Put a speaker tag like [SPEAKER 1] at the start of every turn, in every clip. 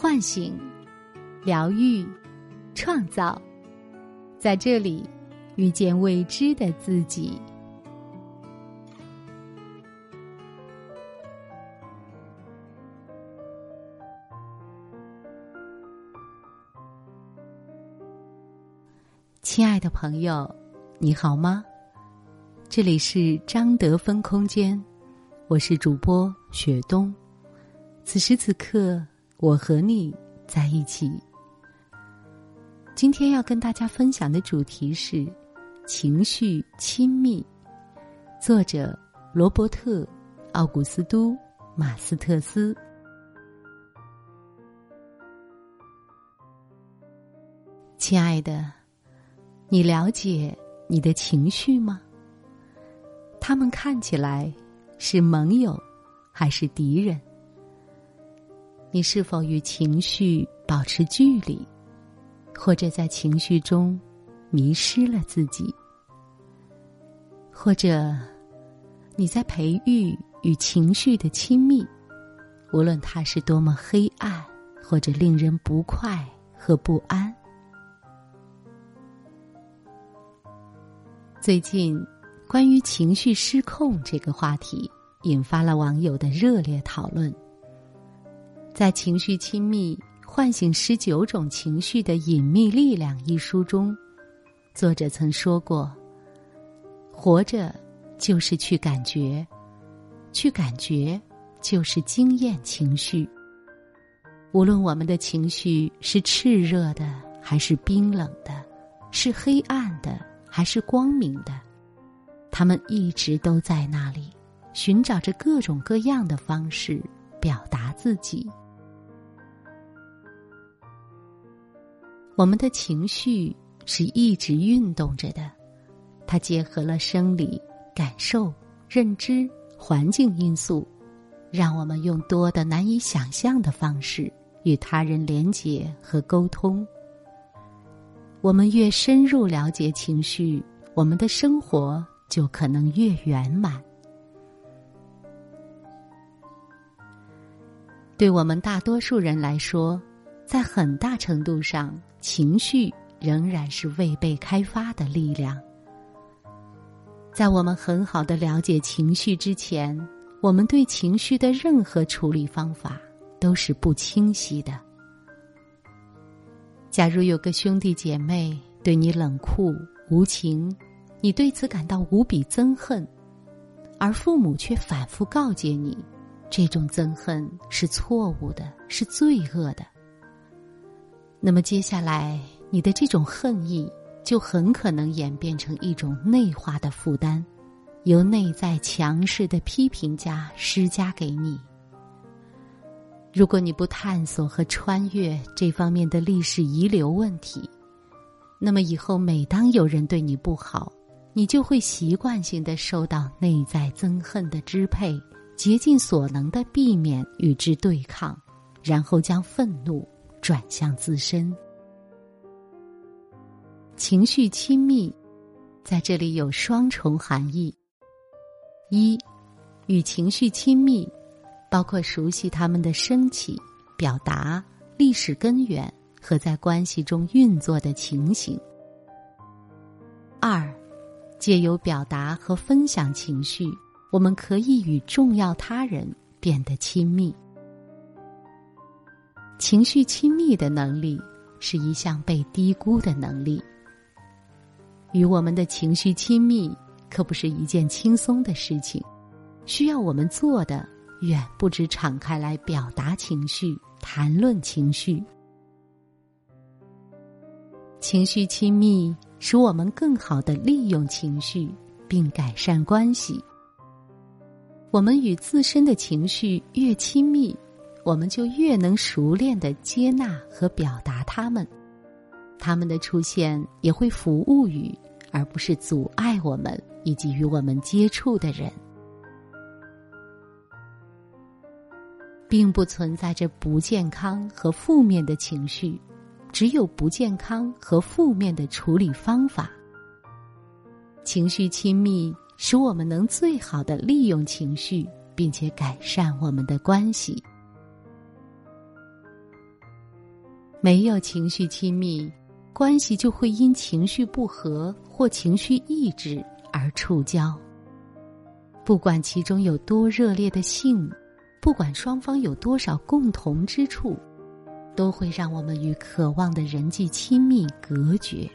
[SPEAKER 1] 唤醒、疗愈、创造，在这里遇见未知的自己。亲爱的朋友，你好吗？这里是张德芬空间，我是主播雪冬。此时此刻，我和你在一起。今天要跟大家分享的主题是情绪亲密。作者罗伯特·奥古斯都·马斯特斯。亲爱的。你了解你的情绪吗？他们看起来是盟友，还是敌人？你是否与情绪保持距离，或者在情绪中迷失了自己？或者你在培育与情绪的亲密，无论它是多么黑暗，或者令人不快和不安？最近，关于情绪失控这个话题引发了网友的热烈讨论。在《情绪亲密：唤醒十九种情绪的隐秘力量》一书中，作者曾说过：“活着就是去感觉，去感觉就是经验情绪。无论我们的情绪是炽热的，还是冰冷的，是黑暗的。”还是光明的，他们一直都在那里，寻找着各种各样的方式表达自己。我们的情绪是一直运动着的，它结合了生理、感受、认知、环境因素，让我们用多的难以想象的方式与他人连结和沟通。我们越深入了解情绪，我们的生活就可能越圆满。对我们大多数人来说，在很大程度上，情绪仍然是未被开发的力量。在我们很好的了解情绪之前，我们对情绪的任何处理方法都是不清晰的。假如有个兄弟姐妹对你冷酷无情，你对此感到无比憎恨，而父母却反复告诫你，这种憎恨是错误的，是罪恶的。那么接下来，你的这种恨意就很可能演变成一种内化的负担，由内在强势的批评家施加给你。如果你不探索和穿越这方面的历史遗留问题，那么以后每当有人对你不好，你就会习惯性的受到内在憎恨的支配，竭尽所能的避免与之对抗，然后将愤怒转向自身。情绪亲密，在这里有双重含义：一，与情绪亲密。包括熟悉他们的升起、表达、历史根源和在关系中运作的情形。二，借由表达和分享情绪，我们可以与重要他人变得亲密。情绪亲密的能力是一项被低估的能力。与我们的情绪亲密可不是一件轻松的事情，需要我们做的。远不止敞开来表达情绪、谈论情绪。情绪亲密，使我们更好的利用情绪，并改善关系。我们与自身的情绪越亲密，我们就越能熟练的接纳和表达他们。他们的出现也会服务于，而不是阻碍我们以及与我们接触的人。并不存在着不健康和负面的情绪，只有不健康和负面的处理方法。情绪亲密使我们能最好的利用情绪，并且改善我们的关系。没有情绪亲密，关系就会因情绪不和或情绪抑制而触礁。不管其中有多热烈的性，不管双方有多少共同之处，都会让我们与渴望的人际亲密隔绝。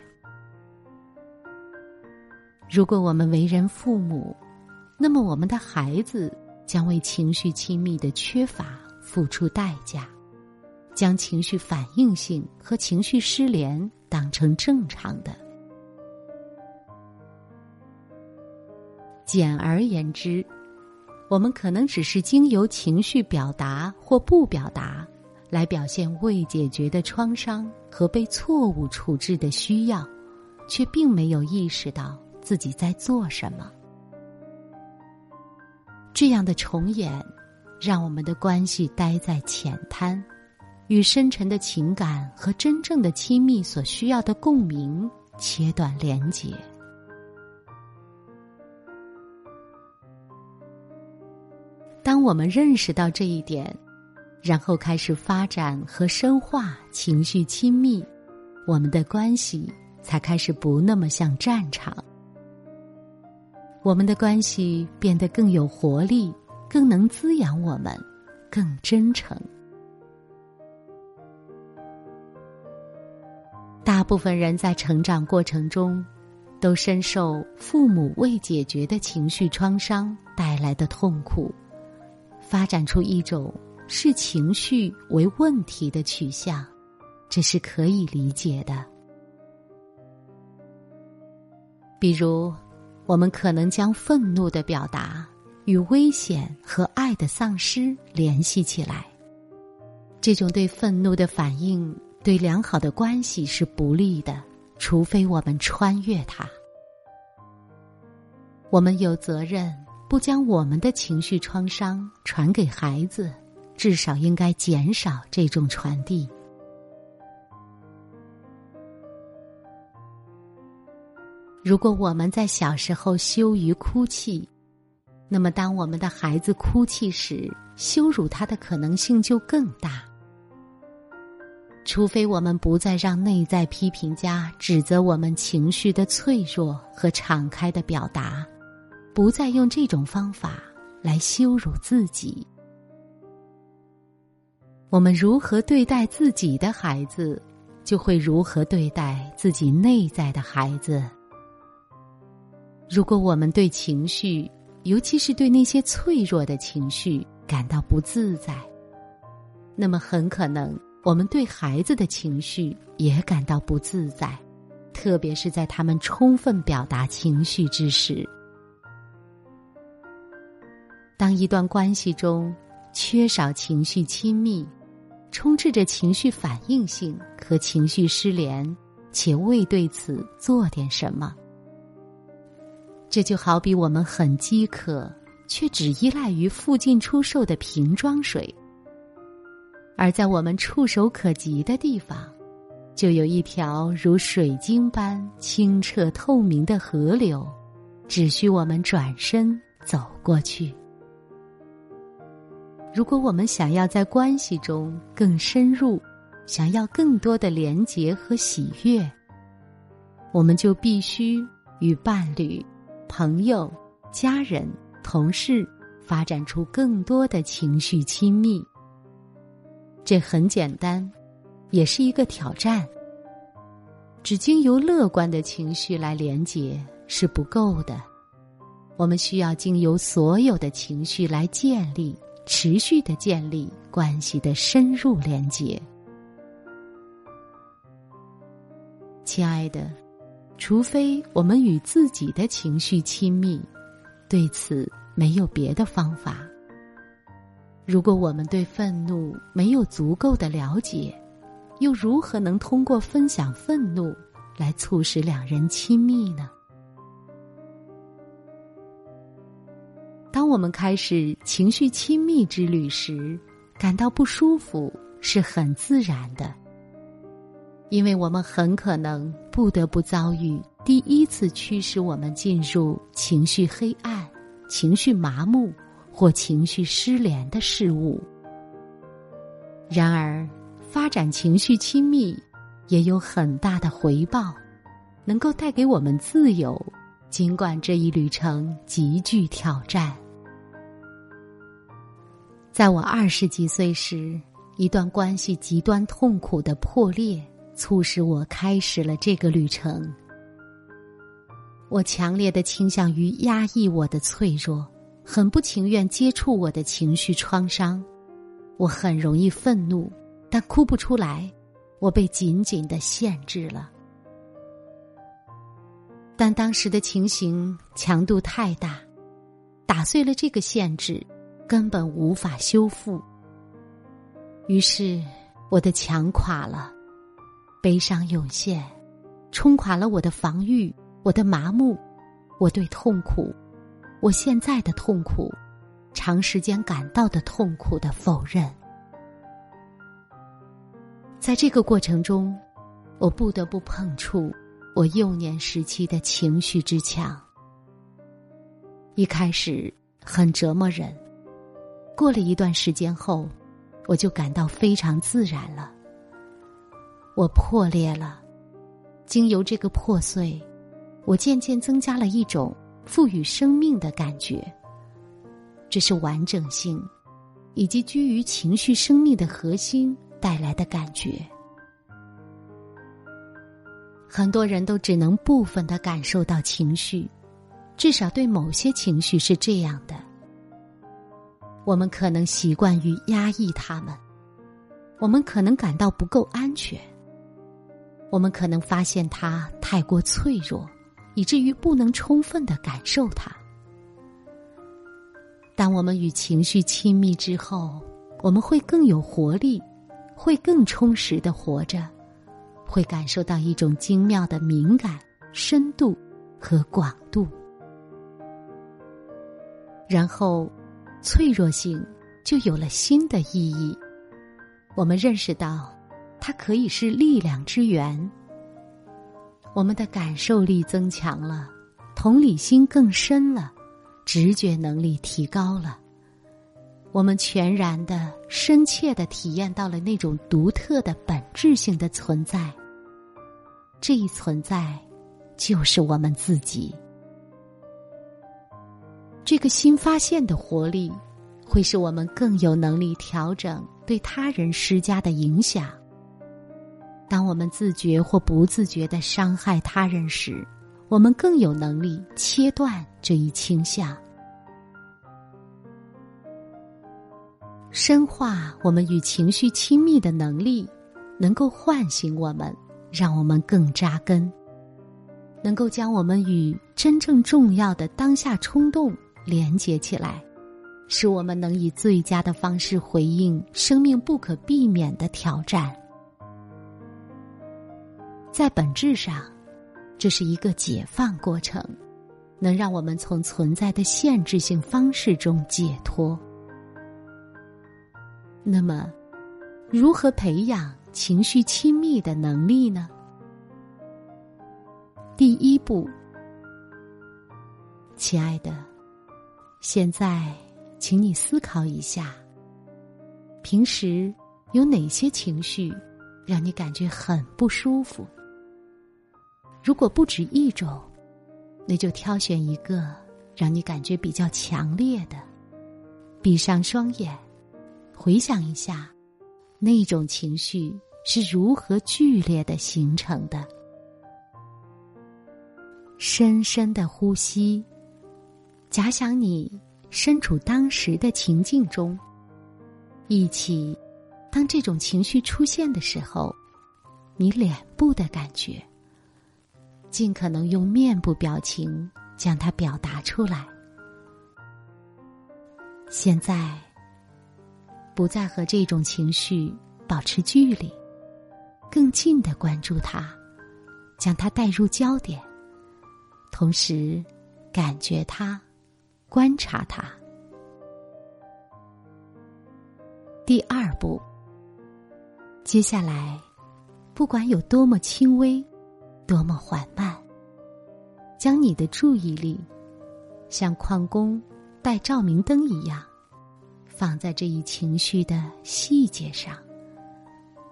[SPEAKER 1] 如果我们为人父母，那么我们的孩子将为情绪亲密的缺乏付出代价，将情绪反应性和情绪失联当成正常的。简而言之，我们可能只是经由情绪表达或不表达，来表现未解决的创伤和被错误处置的需要，却并没有意识到。自己在做什么？这样的重演，让我们的关系待在浅滩，与深沉的情感和真正的亲密所需要的共鸣切断连结。当我们认识到这一点，然后开始发展和深化情绪亲密，我们的关系才开始不那么像战场。我们的关系变得更有活力，更能滋养我们，更真诚。部分人在成长过程中，都深受父母未解决的情绪创伤带来的痛苦，发展出一种视情绪为问题的取向，这是可以理解的。比如。我们可能将愤怒的表达与危险和爱的丧失联系起来。这种对愤怒的反应对良好的关系是不利的，除非我们穿越它。我们有责任不将我们的情绪创伤传给孩子，至少应该减少这种传递。如果我们在小时候羞于哭泣，那么当我们的孩子哭泣时，羞辱他的可能性就更大。除非我们不再让内在批评家指责我们情绪的脆弱和敞开的表达，不再用这种方法来羞辱自己，我们如何对待自己的孩子，就会如何对待自己内在的孩子。如果我们对情绪，尤其是对那些脆弱的情绪感到不自在，那么很可能我们对孩子的情绪也感到不自在，特别是在他们充分表达情绪之时。当一段关系中缺少情绪亲密，充斥着情绪反应性和情绪失联，且未对此做点什么。这就好比我们很饥渴，却只依赖于附近出售的瓶装水；而在我们触手可及的地方，就有一条如水晶般清澈透明的河流，只需我们转身走过去。如果我们想要在关系中更深入，想要更多的连结和喜悦，我们就必须与伴侣。朋友、家人、同事，发展出更多的情绪亲密。这很简单，也是一个挑战。只经由乐观的情绪来连接是不够的，我们需要经由所有的情绪来建立、持续的建立关系的深入连接。亲爱的。除非我们与自己的情绪亲密，对此没有别的方法。如果我们对愤怒没有足够的了解，又如何能通过分享愤怒来促使两人亲密呢？当我们开始情绪亲密之旅时，感到不舒服是很自然的。因为我们很可能不得不遭遇第一次驱使我们进入情绪黑暗、情绪麻木或情绪失联的事物。然而，发展情绪亲密，也有很大的回报，能够带给我们自由。尽管这一旅程极具挑战，在我二十几岁时，一段关系极端痛苦的破裂，促使我开始了这个旅程。我强烈的倾向于压抑我的脆弱，很不情愿接触我的情绪创伤。我很容易愤怒，但哭不出来。我被紧紧的限制了。但当时的情形强度太大，打碎了这个限制，根本无法修复。于是我的墙垮了，悲伤涌现，冲垮了我的防御，我的麻木，我对痛苦，我现在的痛苦，长时间感到的痛苦的否认。在这个过程中，我不得不碰触。我幼年时期的情绪之强，一开始很折磨人，过了一段时间后，我就感到非常自然了。我破裂了，经由这个破碎，我渐渐增加了一种赋予生命的感觉。这是完整性，以及居于情绪生命的核心带来的感觉。很多人都只能部分的感受到情绪，至少对某些情绪是这样的。我们可能习惯于压抑他们，我们可能感到不够安全，我们可能发现它太过脆弱，以至于不能充分的感受它。当我们与情绪亲密之后，我们会更有活力，会更充实的活着。会感受到一种精妙的敏感、深度和广度，然后脆弱性就有了新的意义。我们认识到，它可以是力量之源。我们的感受力增强了，同理心更深了，直觉能力提高了。我们全然的、深切的体验到了那种独特的本质性的存在。这一存在，就是我们自己。这个新发现的活力，会使我们更有能力调整对他人施加的影响。当我们自觉或不自觉的伤害他人时，我们更有能力切断这一倾向，深化我们与情绪亲密的能力，能够唤醒我们。让我们更扎根，能够将我们与真正重要的当下冲动连接起来，使我们能以最佳的方式回应生命不可避免的挑战。在本质上，这是一个解放过程，能让我们从存在的限制性方式中解脱。那么，如何培养？情绪亲密的能力呢？第一步，亲爱的，现在，请你思考一下，平时有哪些情绪让你感觉很不舒服？如果不止一种，那就挑选一个让你感觉比较强烈的，闭上双眼，回想一下。那种情绪是如何剧烈的形成的？深深的呼吸，假想你身处当时的情境中，一起，当这种情绪出现的时候，你脸部的感觉，尽可能用面部表情将它表达出来。现在。不再和这种情绪保持距离，更近的关注它，将它带入焦点，同时感觉它，观察它。第二步，接下来，不管有多么轻微，多么缓慢，将你的注意力，像矿工带照明灯一样。放在这一情绪的细节上，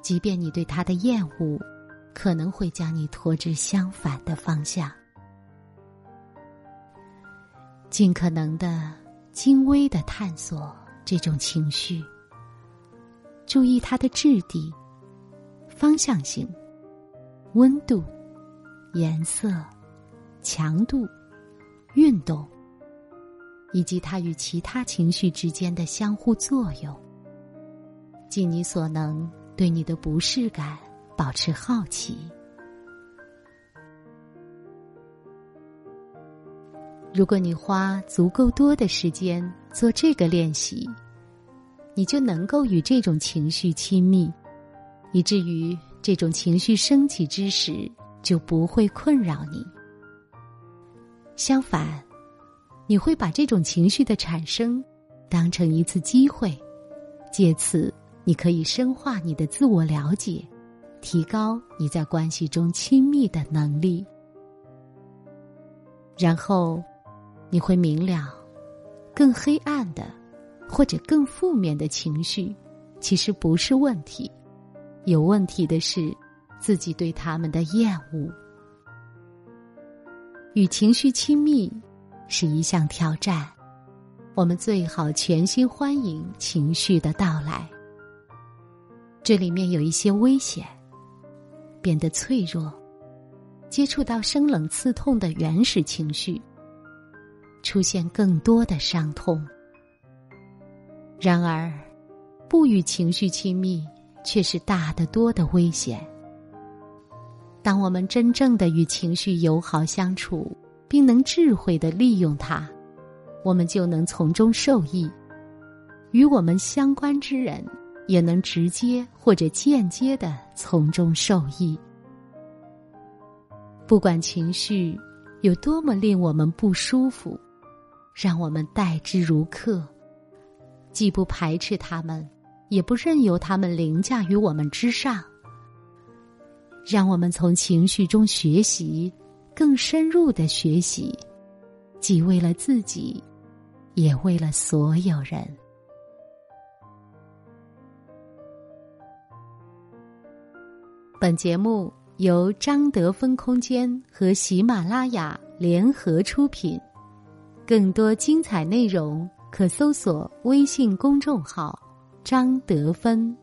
[SPEAKER 1] 即便你对他的厌恶，可能会将你拖至相反的方向。尽可能的精微的探索这种情绪，注意它的质地、方向性、温度、颜色、强度、运动，以及它与其他情绪之间的相互作用。尽你所能，对你的不适感保持好奇。如果你花足够多的时间做这个练习，你就能够与这种情绪亲密，以至于这种情绪升起之时就不会困扰你。相反，你会把这种情绪的产生当成一次机会，借此你可以深化你的自我了解，提高你在关系中亲密的能力，然后。你会明了，更黑暗的，或者更负面的情绪，其实不是问题，有问题的是自己对他们的厌恶。与情绪亲密是一项挑战，我们最好全心欢迎情绪的到来。这里面有一些危险，变得脆弱，接触到生冷刺痛的原始情绪。出现更多的伤痛。然而，不与情绪亲密，却是大得多的危险。当我们真正的与情绪友好相处，并能智慧的利用它，我们就能从中受益。与我们相关之人，也能直接或者间接的从中受益。不管情绪有多么令我们不舒服。让我们待之如客，既不排斥他们，也不任由他们凌驾于我们之上。让我们从情绪中学习，更深入的学习，既为了自己，也为了所有人。本节目由张德芬空间和喜马拉雅联合出品。更多精彩内容，可搜索微信公众号“张德芬”。